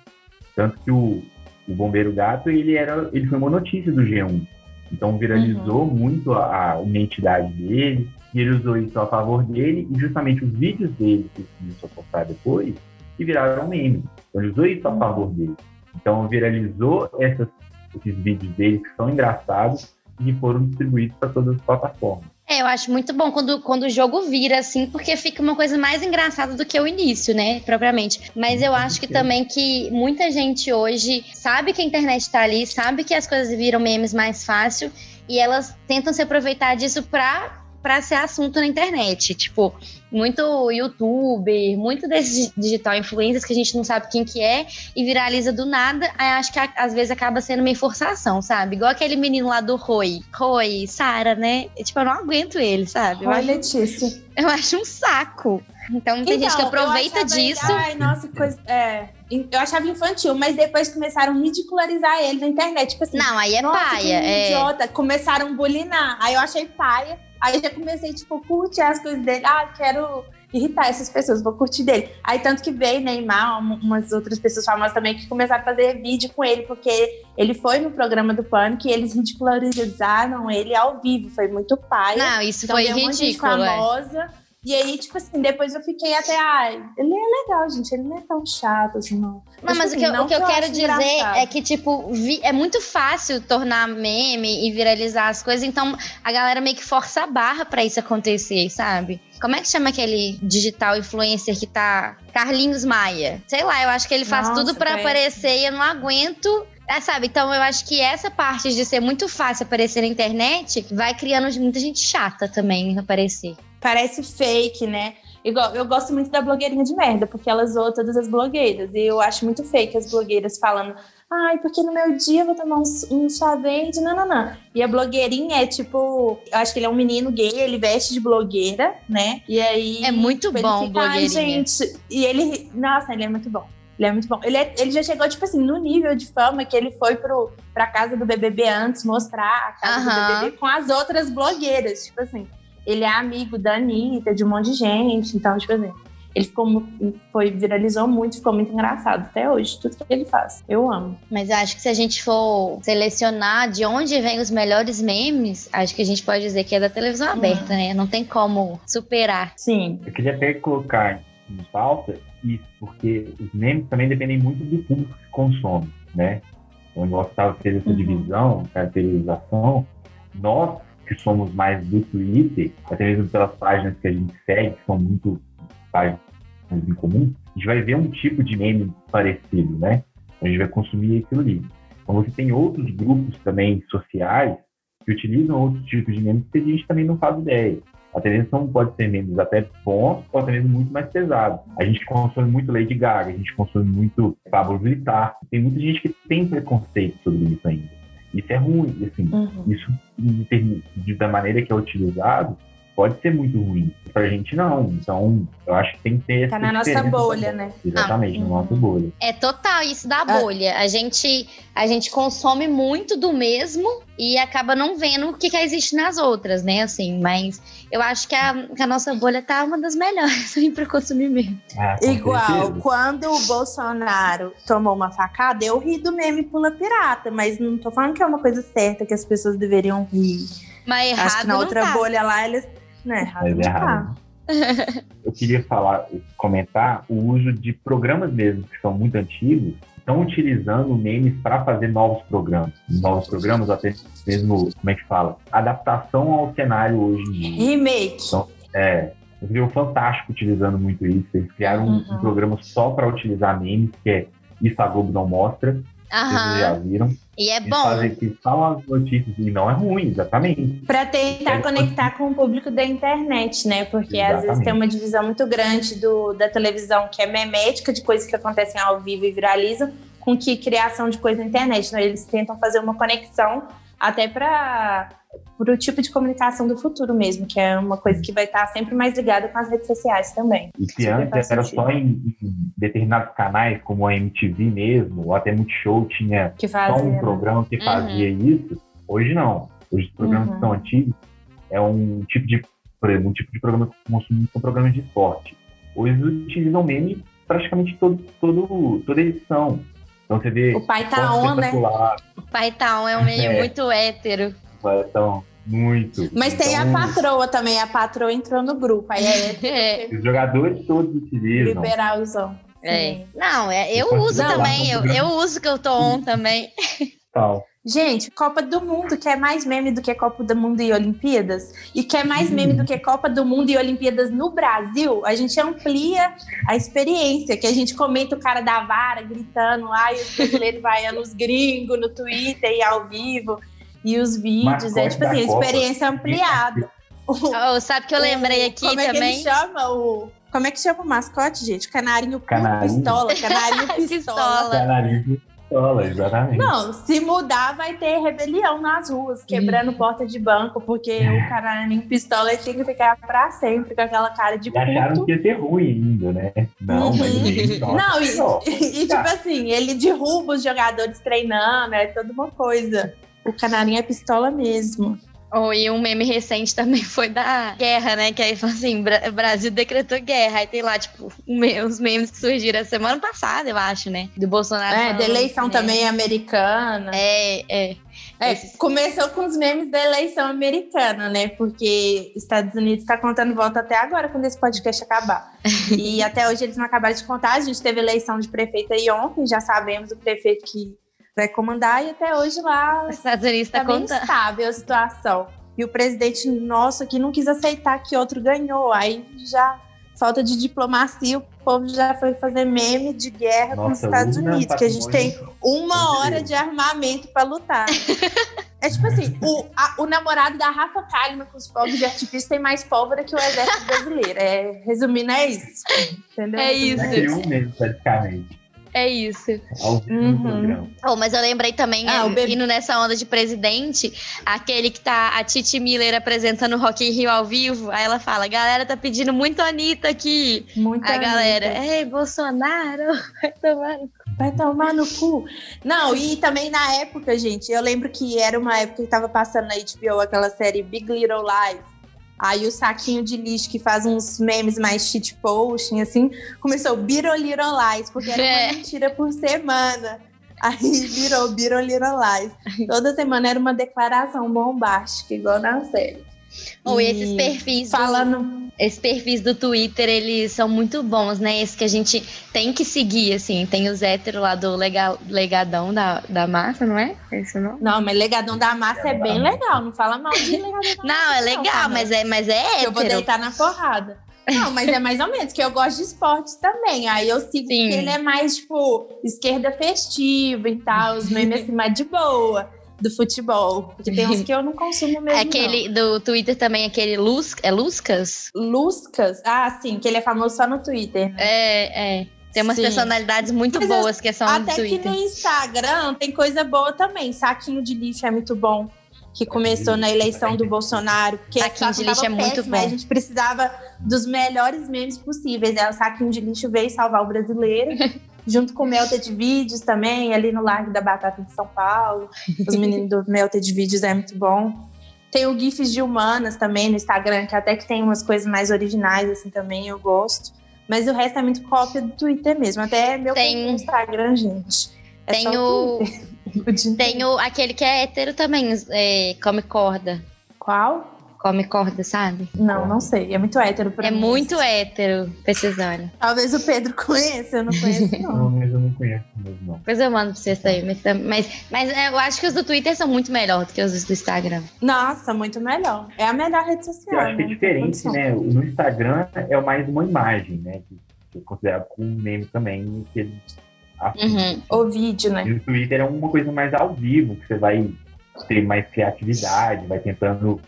Tanto que o, o Bombeiro Gato, ele, era, ele foi uma notícia do G1. Então viralizou uhum. muito a, a identidade dele, e ele usou isso a favor dele, e justamente os vídeos dele que começou a postar depois, que viraram meme. Então ele usou isso a favor dele. Então viralizou essas, esses vídeos dele que são engraçados e foram distribuídos para todas as plataformas. É, eu acho muito bom quando, quando o jogo vira assim, porque fica uma coisa mais engraçada do que o início, né, propriamente. Mas eu acho que também que muita gente hoje sabe que a internet tá ali, sabe que as coisas viram memes mais fácil e elas tentam se aproveitar disso para para ser assunto na internet. Tipo, muito youtuber, muito desses digital influencers que a gente não sabe quem que é e viraliza do nada. Aí acho que às vezes acaba sendo meio forçação, sabe? Igual aquele menino lá do Roy. Roy, Sara, né? Tipo, eu não aguento ele, sabe? Roy Letícia. Eu acho um saco. Então tem então, gente que então, aproveita disso. Ele, ai, nossa, que coisa. É, eu achava infantil, mas depois começaram a ridicularizar ele na internet. Tipo assim, não, aí é nossa, paia. é... idiota. Começaram a bulinar. Aí eu achei paia. Aí já comecei, tipo, curtir as coisas dele. Ah, quero irritar essas pessoas, vou curtir dele. Aí tanto que veio Neymar, umas outras pessoas famosas também que começaram a fazer vídeo com ele, porque ele foi no programa do Pânico e eles ridicularizaram ele ao vivo, foi muito pai. Não, isso então, foi ridículo. Uma é. famosa, E aí, tipo assim, depois eu fiquei até, ai, ele é legal, gente, ele não é tão chato assim, não. Não, mas tipo o que, eu- assim, o que eu não quero dizer engraçado. é que, tipo, vi- é muito fácil tornar meme e viralizar as coisas, então a galera meio que força a barra pra isso acontecer, sabe? Como é que chama aquele digital influencer que tá. Carlinhos Maia? Sei lá, eu acho que ele faz Nossa, tudo pra péssimo. aparecer e eu não aguento. É, sabe? Então eu acho que essa parte de ser muito fácil aparecer na internet vai criando muita gente chata também aparecer. Parece fake, né? Igual, eu gosto muito da blogueirinha de merda, porque ela zoa todas as blogueiras. E eu acho muito fake as blogueiras falando, ai, porque no meu dia eu vou tomar um, um chá verde, não, não, não. E a blogueirinha é tipo, eu acho que ele é um menino gay, ele veste de blogueira, né? E aí. É muito tipo, bom, fica, ai, blogueirinha. gente. E ele. Nossa, ele é muito bom. Ele é muito bom. Ele, é- ele já chegou, tipo assim, no nível de fama que ele foi pro, pra casa do BBB antes mostrar a casa Aham. do BBB com as outras blogueiras. Tipo assim, ele é amigo da Anitta, de um monte de gente. Então, tipo assim, ele ficou, foi, viralizou muito, ficou muito engraçado até hoje, tudo que ele faz. Eu amo. Mas eu acho que se a gente for selecionar de onde vem os melhores memes, acho que a gente pode dizer que é da televisão Uhum. aberta, né? Não tem como superar. Sim. Eu queria até colocar em pauta isso, porque os memes também dependem muito do público que consome, né? Então, igual você estava fez essa Uhum. divisão, caracterização, nós que somos mais do Twitter, até mesmo pelas páginas que a gente segue, que são muito páginas em comum, a gente vai ver um tipo de meme parecido, né? A gente vai consumir aquilo ali. Então você tem outros grupos também sociais que utilizam outros tipos de memes que a gente também não faz ideia. A televisão pode ser memes até bons ou até mesmo muito mais pesados. A gente consome muito Lady Gaga, a gente consome muito Pablo Vittar. Tem muita gente que tem preconceito sobre isso ainda. Isso é ruim, assim. Uhum. Isso, de- da maneira que é utilizado, pode ser muito ruim. Pra gente, não. Então, eu acho que tem que ter Tá essa na nossa bolha, né? Exatamente, Ah, na uhum. nossa bolha. É total isso da Ah. bolha. A gente, a gente consome muito do mesmo e acaba não vendo o que, que existe nas outras, né? Assim, mas eu acho que a, que a nossa bolha tá uma das melhores aí pra consumir mesmo. Ah, Igual, certeza. quando o Bolsonaro tomou uma facada, eu ri do meme Pula Pirata, mas não tô falando que é uma coisa certa que as pessoas deveriam rir. Mas errado Acho que na não outra tá. bolha lá, eles. Né, errado Mas é errado. tá. Eu queria falar, comentar o uso de programas mesmo, que são muito antigos, estão utilizando memes para fazer novos programas. Novos programas, até mesmo, como é que fala? Adaptação ao cenário hoje em dia. Remake. É, eu vi o Fantástico utilizando muito isso. Eles criaram um- um Uhum. programa só para utilizar memes, que é Isso a Globo Não Mostra. Vocês já Aham. viram. E é Eles bom. fazem que falam as notícias e não é ruim, exatamente. Pra tentar Ele conectar com o público da internet, né? Porque às vezes Exatamente. tem uma divisão muito grande do, da televisão que é memética, de coisas que acontecem ao vivo e viralizam, com que criação de coisa na internet. Então, eles tentam fazer uma conexão até para o tipo de comunicação do futuro mesmo, que é uma coisa que vai estar sempre mais ligada com as redes sociais também. E que Super antes era sentido. só em, em determinados canais, como a MTV mesmo, ou até Multishow tinha Que só fazia. um né? programa que Uhum. fazia isso. Hoje não. Hoje os programas Uhum. que são antigos é um tipo de, por exemplo, um tipo de programa que eu consumo são programas de esporte. Hoje eles utilizam meme praticamente todo, todo, toda edição. Então você vê O pai tá on, né? O Python é um meio É. muito hétero. Então, muito. Mas tem a Então, patroa também, a patroa entrou no grupo. Aí é É. Os jogadores todos utilizam. liberalzão. É. Não, é, eu Depois uso você também. Eu, eu uso que eu tô on também. Tal. Gente, Copa do Mundo quer mais meme do que Copa do Mundo e Olimpíadas? E quer mais meme do que Copa do Mundo e Olimpíadas no Brasil? A gente amplia a experiência, que a gente comenta o cara da vara gritando, ai, os brasileiros vaiando os gringos no Twitter e ao vivo, e os vídeos. É Mascote tipo assim, Copa. experiência ampliada. O- Oh, sabe que eu lembrei aqui como é que também? ele chama o... Como é que chama o mascote, gente? Canarinho, Canarinho. pistola. Canarinho pistola. Canaliza pistola, exatamente. Não, se mudar, vai ter rebelião nas ruas, quebrando porta de banco, porque o canarinho pistola tem que ficar pra sempre com aquela cara de E acharam puto. que ia ser ruim ainda, né? Não, Uhum. mas Não, e, e, tipo assim, ele derruba os jogadores treinando, é toda uma coisa. O canarinho é pistola mesmo. Oh, e um meme recente também foi da guerra, né? Que aí falou assim: Bra- Brasil decretou guerra. Aí tem lá, tipo, um os memes que surgiram a semana passada, eu acho, né? Do Bolsonaro. É, da eleição né? também americana. É, é. É, Esses- começou com os memes da eleição americana, né? Porque Estados Unidos está contando volta até agora, quando esse podcast acabar. e até hoje eles não acabaram de contar. A gente teve eleição de prefeito aí ontem, já sabemos o prefeito que vai comandar, e até hoje lá Os Estados Unidos está tá bem contando. estável a situação. E o presidente nosso aqui não quis aceitar que outro ganhou. Aí já, falta de diplomacia, o povo já foi fazer meme de guerra com os Nossa, Estados é Unidos, que a gente tem uma hora de armamento para lutar. É tipo assim, o, a- o namorado da Rafa Kalimann com os fogos de artifício tem mais pólvora que o exército brasileiro. É, resumindo, é isso. Entendeu? É isso. Um mesmo, praticamente. É isso. Uhum. Oh, mas eu lembrei também, Ah, é, indo nessa onda de presidente, aquele que tá a Titi Miller apresentando o Rock in Rio ao vivo, aí ela fala, galera tá pedindo muito Anitta aqui. Muita a galera, ei, Bolsonaro, vai tomar no Vai tomar no cu. Não, e também na época, gente, eu lembro que era uma época que tava passando na HBO aquela série Big Little Lies. Aí o saquinho de lixo que faz uns memes mais shitposting, assim, começou Biro Little Lies, porque era É. uma mentira por semana. Aí virou Biro Little Lies. Toda semana era uma declaração bombástica, igual na série. Ou E esses perfis do- Falando. Esses perfis do Twitter, eles são muito bons, né? Esse que a gente tem que seguir, assim. Tem os héteros lá do lega- Legadão da, da Massa, não é? Esse não? Não, mas Legadão da Massa é bem legal. Não fala mal de Legadão da Não, Massa, é legal, tá, mas é, mas é Eu vou hétero. deitar na porrada. Não, mas é mais ou menos, que eu gosto de esportes também. Aí eu sigo Sim. que ele é mais, tipo, esquerda festiva e tal, os memes assim, mais de boa do futebol. Porque tem uns que eu não consumo mesmo. Aquele do Twitter também, aquele Luz, é Luscas? não. Luscas? Ah, sim, que ele é famoso só no Twitter. né? É, é. Tem umas Sim. personalidades muito Mas eu- boas que são do Até que Twitter. no Instagram tem coisa boa também. Saquinho de lixo é muito bom. Que começou na eleição do Bolsonaro. Porque a Saquinho de lixo é muito péssima, bom. A gente precisava dos melhores memes possíveis. Aí o saquinho de lixo veio salvar o brasileiro. junto com o Melted Vídeos também, ali no Largo da Batata de São Paulo. Os meninos do Melted Vídeos é muito bom. Tem o GIFs de humanas também no Instagram, que até que tem umas coisas mais originais, assim, também eu gosto. Mas o resto é muito cópia do Twitter mesmo. Até meu Tem- Instagram, gente. É Tem só o. O tem o aquele que é hétero também, é, come corda. Qual? Come corda, sabe? Não, não sei. É muito hétero pra É mim. muito hétero, pesquisando. Talvez o Pedro conheça, eu não conheço, Não, não. mas eu não conheço mesmo, não. Depois eu mando pra vocês aí. Mas, tam- mas, mas é, eu acho que os do Twitter são muito melhores do que os do Instagram. Nossa, muito melhor. É a melhor rede social. Eu acho que é né? Diferente, né? No Instagram é mais uma imagem, né? Que é considerado como um meme também. Que ele Uhum. O vídeo, né? E o Twitter é uma coisa mais ao vivo, que você vai ter mais criatividade, vai tentando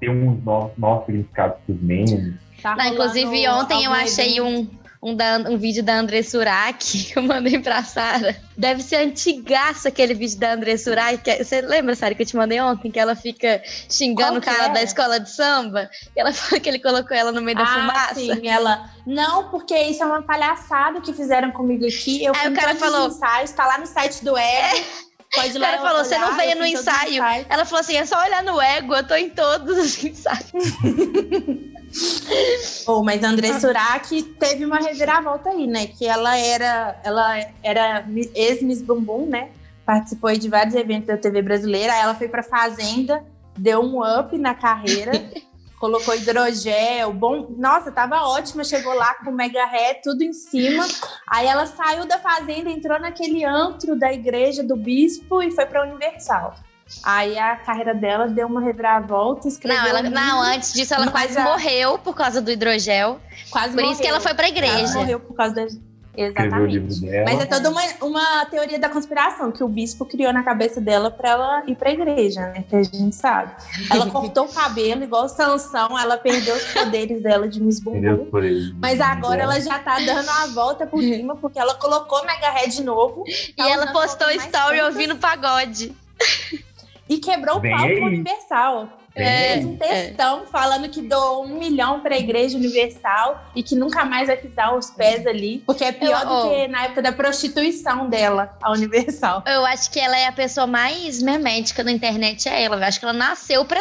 ter uns novos, novos significados para os memes. Tá Não, inclusive, ontem eu achei um, um, da- um vídeo da André Surak que eu mandei pra Sara. Deve ser antigaço aquele vídeo da André Surak. que- Você lembra, Sara, que eu te mandei ontem? Que ela fica xingando Qual o cara é? da escola de samba? Que, ela, falou que ele colocou ela no meio da ah, fumaça. sim, ela. Não, porque isso é uma palhaçada que fizeram comigo aqui. Eu Aí o cara falou- os ensaios, tá lá no site do Ego. Pode ir lá cara falou, você não olhar, veio no ensaio. Ela falou assim: é só olhar no ego, eu tô em todos os ensaios. Oh, mas a André Surak teve uma reviravolta aí, né? Que ela era, ela era ex-Miss Bumbum, né? Participou de vários eventos da TV brasileira. Aí ela foi pra Fazenda, deu um up na carreira, colocou hidrogel, bom. Nossa, tava ótima. Chegou lá com mega ré, tudo em cima. Aí ela saiu da Fazenda, entrou naquele antro da igreja do bispo e foi pra Universal. Aí a carreira dela deu uma reviravolta, escreveu. Não, ela, um não, antes disso ela quase a- morreu por causa do hidrogel. quase Por isso que ela foi pra Ela igreja. morreu por causa da. Escreveu o livro Exatamente. dela. Mas é toda uma, uma teoria da conspiração que o bispo criou na cabeça dela pra ela ir pra igreja, né? Que a gente sabe. Ela cortou o cabelo igual Sansão, ela perdeu os poderes dela de Miss Bumbum. Mas agora ela já tá dando a volta por cima, porque ela colocou Mega Head de novo E ela postou story ouvindo pagode. E quebrou Vem o palco. Universal. É. Fez um textão falando que doou um milhão pra Igreja Universal e que nunca mais vai pisar os pés ali, porque é pior Eu- do oh. que na época da prostituição dela, a Universal. Eu acho que ela é a pessoa mais memética da internet, é ela. Eu acho que ela nasceu pra,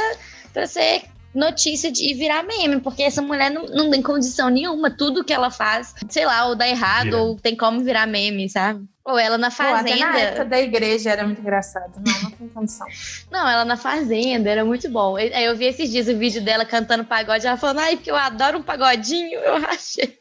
pra ser notícia de virar meme, porque essa mulher não, não tem condição nenhuma. Tudo que ela faz, sei lá, ou dá errado, Vira. ou tem como virar meme, sabe? Ou ela na Pô, até na época fazenda. da igreja era muito engraçado. Não, não tem condição. Não, ela na fazenda, era muito bom. Aí eu vi esses dias o vídeo dela cantando pagode, ela falando, ai, porque eu adoro um pagodinho, eu achei.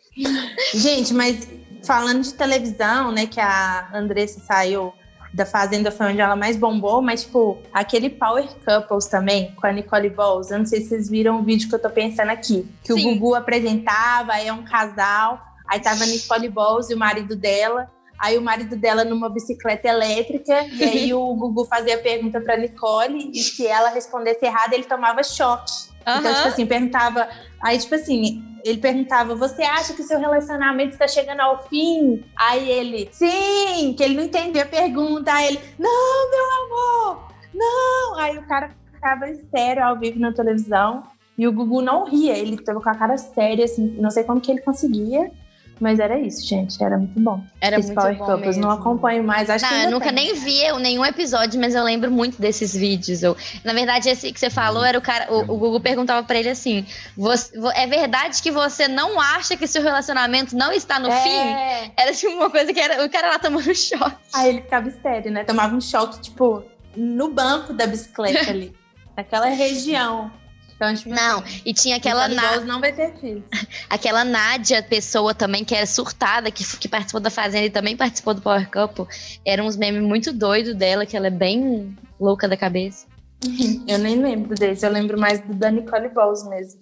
Gente, mas falando de televisão, né, que a Andressa saiu da Fazenda foi onde ela mais bombou, mas, tipo, aquele Power Couples também, com a Nicole Balls, eu não sei se vocês viram o vídeo que eu tô pensando aqui, que Sim. o Gugu apresentava, aí é um casal, aí tava a Nicole Balls e o marido dela, aí o marido dela numa bicicleta elétrica, e aí o Gugu fazia pergunta pra Nicole, e se ela respondesse errado, ele tomava choque. Então, Aham. tipo assim, perguntava. Aí, tipo assim, ele perguntava: Você acha que o seu relacionamento está chegando ao fim? Aí ele, sim, que ele não entendia a pergunta. Aí ele, não, meu amor, não. Aí o cara ficava sério ao vivo na televisão. E o Gugu não ria, ele tava com a cara séria, assim, não sei como que ele conseguia. Mas era isso, gente, era muito bom. Era Esse muito Power bom Couples, não mesmo. acompanho mais, acho Não, que eu ainda nunca tem. nem vi nenhum episódio, mas eu lembro muito desses vídeos. Eu, na verdade, esse que você falou era o cara. O, o Google perguntava pra ele assim: "Você- vo- é verdade que você não acha que seu relacionamento não está no fim? É. Era tipo uma coisa que era o cara lá tomando choque. Aí ele ficava estéreo, né? Tomava um choque, tipo, no banco da bicicleta ali. naquela região. Então, tipo, Não, e tinha aquela, Balls não vai ter filhos. aquela Nádia, pessoa também que era surtada, que, que participou da Fazenda e também participou do Power Couple. Eram uns memes muito doidos dela, que ela é bem louca da cabeça. Eu nem lembro desse, eu lembro mais do da Nicole Balls mesmo.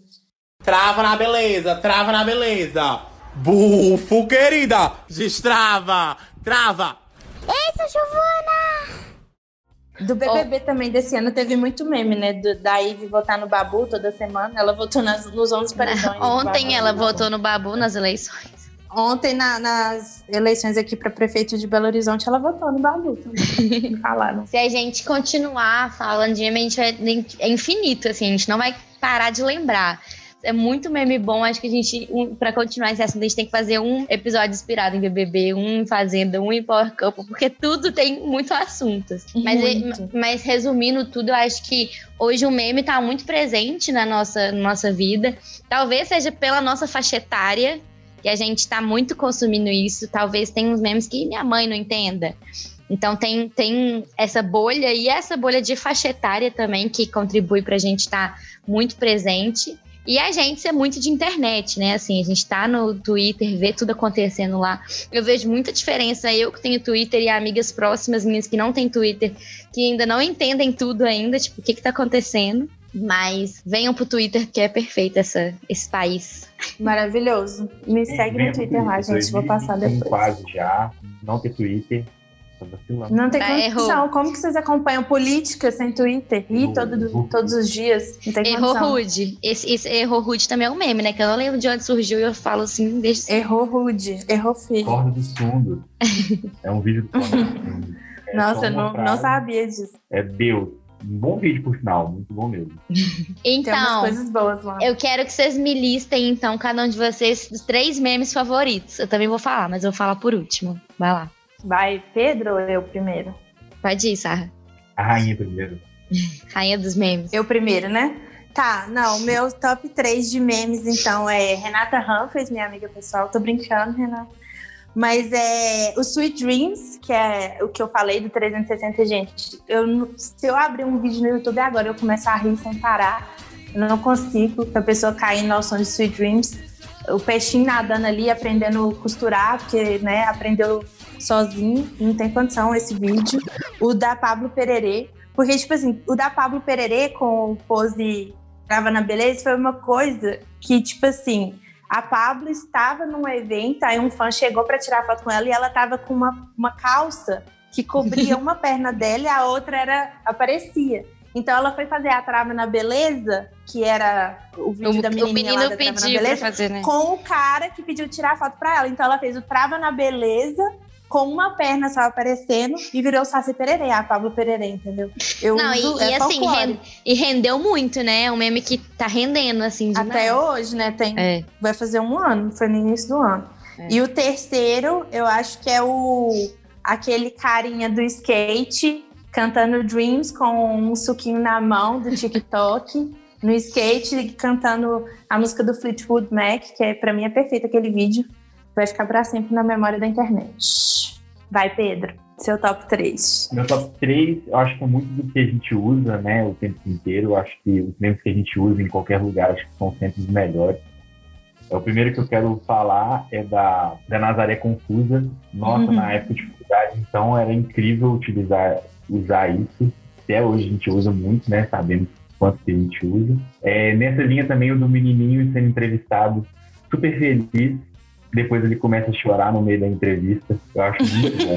Trava na beleza, trava na beleza. Bufo, querida. Destrava, trava. Do BBB também desse ano teve muito meme, né? Do, da Ivy votar no Babu toda semana. Ela votou nas, nos 11 paredões. Ontem Babu. ela votou no Babu nas eleições. Ontem, na- nas eleições aqui para prefeito de Belo Horizonte, ela votou no Babu também. Falaram. Se a gente continuar falando de meme, a gente é infinito, assim, a gente não vai parar de lembrar. É muito meme bom, acho que a gente, um, pra continuar esse assunto, a gente tem que fazer um episódio inspirado em BBB, um em Fazenda, um em Power Couple, porque tudo tem muito assunto. Mas, Muito. mas resumindo tudo, eu acho que hoje o meme tá muito presente na nossa, na nossa vida. Talvez seja pela nossa faixa etária, que a gente tá muito consumindo isso. Talvez tenha uns memes que minha mãe não entenda. Então tem, tem essa bolha e essa bolha de faixa etária também que contribui pra gente estar muito presente. E a gente ser muito de internet, né? Assim, a gente tá no Twitter, vê tudo acontecendo lá. Eu vejo muita diferença. Eu que tenho Twitter e amigas próximas minhas que não têm Twitter, que ainda não entendem tudo ainda, tipo, o que que tá acontecendo. Mas venham pro Twitter, que é perfeito essa, esse país. Maravilhoso. Me segue no Twitter lá, gente. Vou passar 2021 depois. quase já. Não ter Twitter. Não tem Ah, condição. errou. Como que vocês acompanham política sem Twitter? Ih, Errou, todo, todos os dias. Não tem Errou condição. rude. Esse, esse errou rude também é um meme, né? Que eu não lembro de onde surgiu e eu falo assim, desde Errou rude. Errou feio. Corda dos fundos. É um vídeo do. É Nossa, eu não, não sabia disso. É Deus. Um bom vídeo, por sinal. Muito bom mesmo. Tem umas Então, coisas boas lá. eu quero que vocês me listem, então, cada um de vocês, os três memes favoritos. Eu também vou falar, mas eu vou falar por último. Vai lá. Vai, Pedro ou eu primeiro? Pode ir, Sarra. A rainha primeiro. Rainha dos memes. Eu primeiro, né? Tá, não, meu top 3 de memes, então, é Renata Humphreys, minha amiga pessoal. Tô brincando, Renata. Mas é o Sweet Dreams, que é o que eu falei do 360, gente. Eu, se eu abrir um vídeo no YouTube agora, eu começo a rir sem parar. Eu não consigo, a pessoa caindo ao som de Sweet Dreams. O peixinho nadando ali, aprendendo a costurar, porque, né, aprendeu sozinho, não tem condição esse vídeo. O da Pablo Pererê, porque, tipo assim, o da Pablo Pererê com o pose Trava na Beleza foi uma coisa que, tipo assim, a Pablo estava num evento, aí um fã chegou para tirar foto com ela e ela tava com uma, uma calça que cobria uma perna dela e a outra era aparecia. Então ela foi fazer a Trava na Beleza, que era o vídeo da O, o menininha lá menino da Trava na pediu Beleza, fazer, né? com o cara que pediu tirar foto pra ela. Então ela fez o Trava na Beleza com uma perna só aparecendo e virou Saci Pererê, a Pablo Pererê, entendeu? Eu Não, uso, e, é e assim, e rendeu muito, né? Um meme que tá rendendo, assim, demais. Até hoje, né? Tem, É. vai fazer um ano, foi no início do ano. É. E o terceiro, eu acho que é o aquele carinha do skate cantando Dreams com um suquinho na mão do TikTok. no skate cantando a música do Fleetwood Mac, que é, pra mim é perfeito aquele vídeo. Vai ficar pra sempre na memória da internet. Vai, Pedro. Seu top 3. Meu top 3, eu acho que é muito do que a gente usa, né, o tempo inteiro. Eu acho que os memes que a gente usa em qualquer lugar, acho que são sempre os melhores. É, o primeiro que eu quero falar é da, da Nazaré Confusa. Nossa, Uhum. na época de faculdade, então, era incrível utilizar, usar isso. Até hoje a gente usa muito, né, sabemos quanto que a gente usa. É, nessa linha também o do menininho sendo entrevistado, super feliz. Depois ele começa a chorar no meio da entrevista. Eu acho muito bom.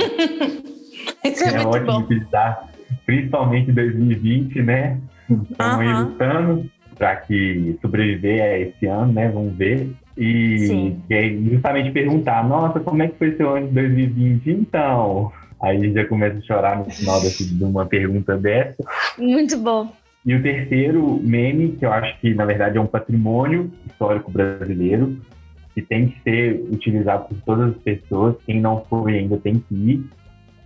Isso é, É muito ótimo bom. utilizar, principalmente em 2020, né? Estamos aí lutando para que sobreviver a esse ano, né? Vamos ver. E, Sim. e aí justamente perguntar, nossa, como é que foi seu ano de 2020? Então, aí a gente já começa a chorar no final de uma pergunta dessa. Muito bom. E o terceiro meme, que eu acho que na verdade é um patrimônio histórico brasileiro, que tem que ser utilizado por todas as pessoas, quem não foi ainda tem que ir.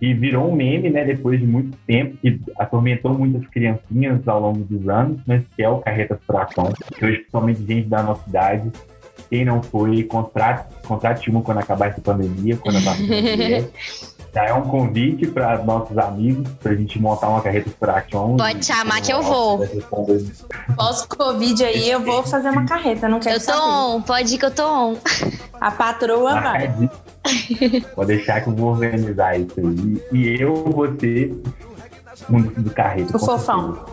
E virou um meme, né, depois de muito tempo, que atormentou muitas criancinhas ao longo dos anos, mas que é o Carreta Furacão, que hoje, principalmente gente da nossa idade, quem não foi, contrate, contrate uma quando acabar essa pandemia, quando a. Já é um convite para nossos amigos, para a gente montar uma carreta furacão. Pode chamar que eu vou. Pós-Covid aí, eu vou fazer uma carreta, não quero Eu tô saber. on, pode ir que eu tô on. A patroa vai. Pode deixar que eu vou organizar isso aí. E eu vou ser um do carreta. O fofão.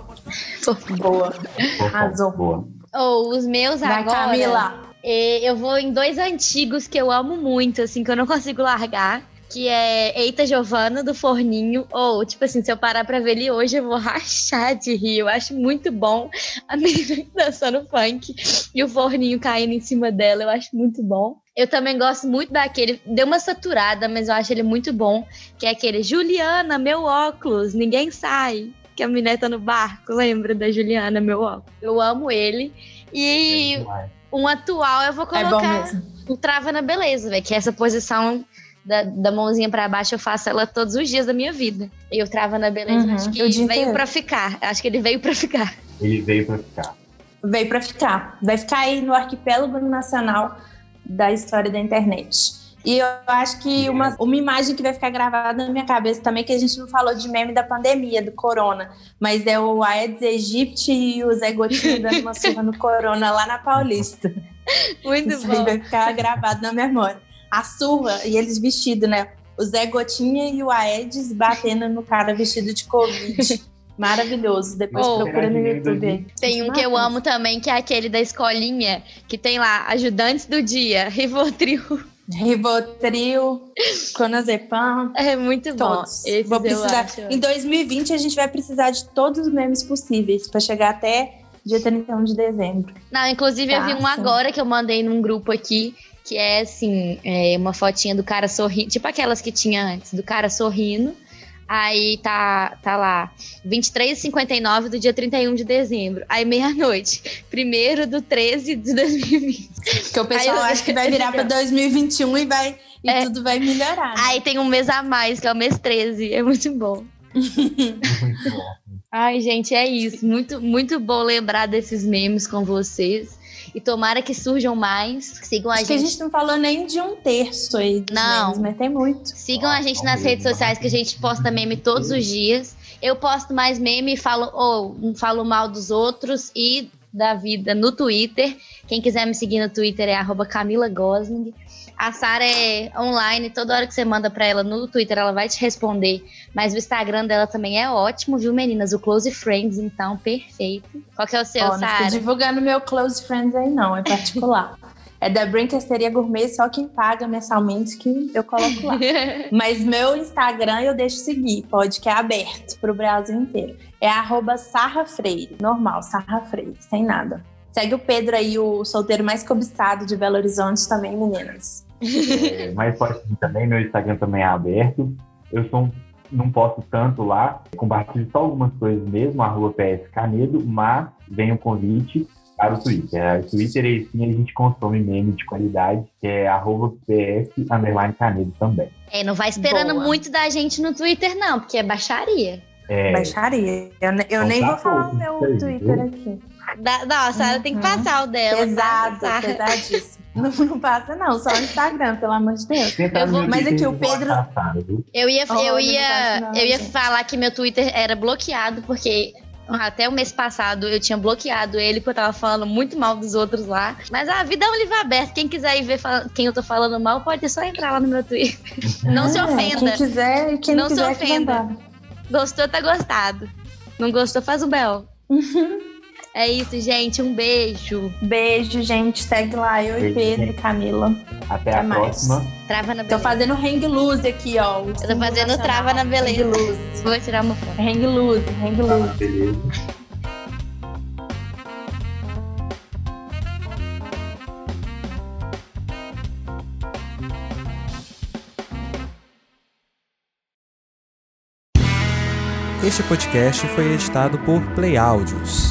Boa. Fofão, Arrasou. Boa. Ou os meus Vai, agora. Camila. eh, Eu vou em dois antigos que eu amo muito, assim, que eu não consigo largar. Que é Eita Giovana do Forninho. Ou, tipo assim, se eu parar pra ver ele hoje, eu vou rachar de rir. Eu acho muito bom a menina dançando funk e o forninho caindo em cima dela. Eu acho muito bom. Eu também gosto muito daquele. Deu uma saturada, mas eu acho ele muito bom. Que é aquele Juliana, meu óculos, ninguém sai. Que a menina tá no barco, lembra da Juliana, meu óculos? Eu amo ele. E um atual eu vou É bom colocar mesmo. o Trava na Beleza, velho. Que essa posição da, da mãozinha pra baixo eu faço ela todos os dias da minha vida. E o Trava na Beleza, Uhum, acho que dia veio pra ficar. Acho que ele veio pra ficar. Ele veio pra ficar. Veio pra ficar. Vai ficar aí no arquipélago nacional da história da internet. E eu acho que uma, uma imagem que vai ficar gravada na minha cabeça também, que a gente não falou de meme da pandemia, do corona, mas é o Aedes aegypti e o Zé Gotinho dando uma surra no corona lá na Paulista. Muito Isso aí bom. vai ficar gravado na memória. A surra e eles vestidos, né? O Zé Gotinha e o Aedes batendo no cara vestido de Covid. Maravilhoso. Depois Oh. procura no YouTube. Tem um que eu amo também, que é aquele da escolinha, que tem lá, ajudantes do dia, Rivotril. Rivotril, Clonazepam, É muito bom. todos. Vou eu precisar. acho. Em 2020 a gente vai precisar de todos os memes possíveis para chegar até dia 31 de dezembro. Não, inclusive eu Tá, vi um sim. agora que eu mandei num grupo aqui, que é assim, é uma fotinha do cara sorrindo, tipo aquelas que tinha antes, do cara sorrindo. Aí tá, tá lá, 23h59 do dia 31 de dezembro. Aí meia-noite, primeiro do 13 de 2020. Que o pessoal Aí acha que vai virar para 2021 e vai e É. tudo vai melhorar. né? Aí tem um mês a mais, que é o mês 13. É muito bom. Muito bom. Ai, gente, é isso. Muito, muito bom lembrar desses memes com vocês. E tomara que surjam mais. Sigam a Acho que a gente. gente não falou nem de um terço aí dos Não. memes, mas tem muito. Sigam a gente nas redes sociais que a gente posta meme todos os dias. Eu posto mais meme e falo, ou não falo mal dos outros e da vida no Twitter. Quem quiser me seguir no Twitter é arroba Camila Gosling. A Sara é online, toda hora que você manda pra ela no Twitter, ela vai te responder. Mas o Instagram dela também é ótimo, viu, meninas? O Close Friends, então, perfeito. Qual que é o seu, não tô Sara? divulgando meu close friends aí não, é particular. é da Brincasteria Gourmet, só quem paga mensalmente que eu coloco lá. Mas meu Instagram eu deixo seguir, pode que é aberto pro Brasil inteiro. É arroba Sarra Freire, normal, Sarra Freire, sem nada. Segue o Pedro aí, o solteiro mais cobiçado de Belo Horizonte também, meninas. É, mas pode seguir também, meu Instagram também é aberto. Eu sou um- não posto tanto lá, compartilho só algumas coisas mesmo, arroba PS Canedo, mas vem o convite para o Twitter. É, O Twitter aí sim a gente consome meme de qualidade, que é arroba PS underline Canedo também. É, não vai esperando Boa. muito da gente no Twitter, não, porque é baixaria. É, Baixaria. Eu, eu Então nem tá vou falar o meu Twitter aqui. Da, nossa, ela tem que passar o dela. tá? Pesado, Passar. pesadíssimo. Não, não passa, não, só no Instagram, pelo amor de Deus. Tenta Eu vou- mas aqui o e Pedro-? Eu ia, Olha, eu ia, não, eu ia gente. falar que meu Twitter era bloqueado, porque até o mês passado eu tinha bloqueado ele, porque eu tava falando muito mal dos outros lá. Mas a vida é um livro aberto. Quem quiser ir ver quem eu tô falando mal, pode só entrar lá no meu Twitter. Não se É, ofenda. Quem quiser, quem não, Não se quiser, que ofenda. Gostou, tá gostado. Não gostou, faz o bel. É isso, gente. Um beijo. Beijo, gente. Segue lá, eu e Beijo, Pedro e gente. Camila. Até, Até a mais. próxima. Trava na Tô beleza. fazendo hang loose aqui, ó. Eu tô fazendo trava na beleza. Hang loose. Vou tirar uma foto. Hang loose, hang Tá, loose. beleza. Este podcast foi editado por Play Áudios.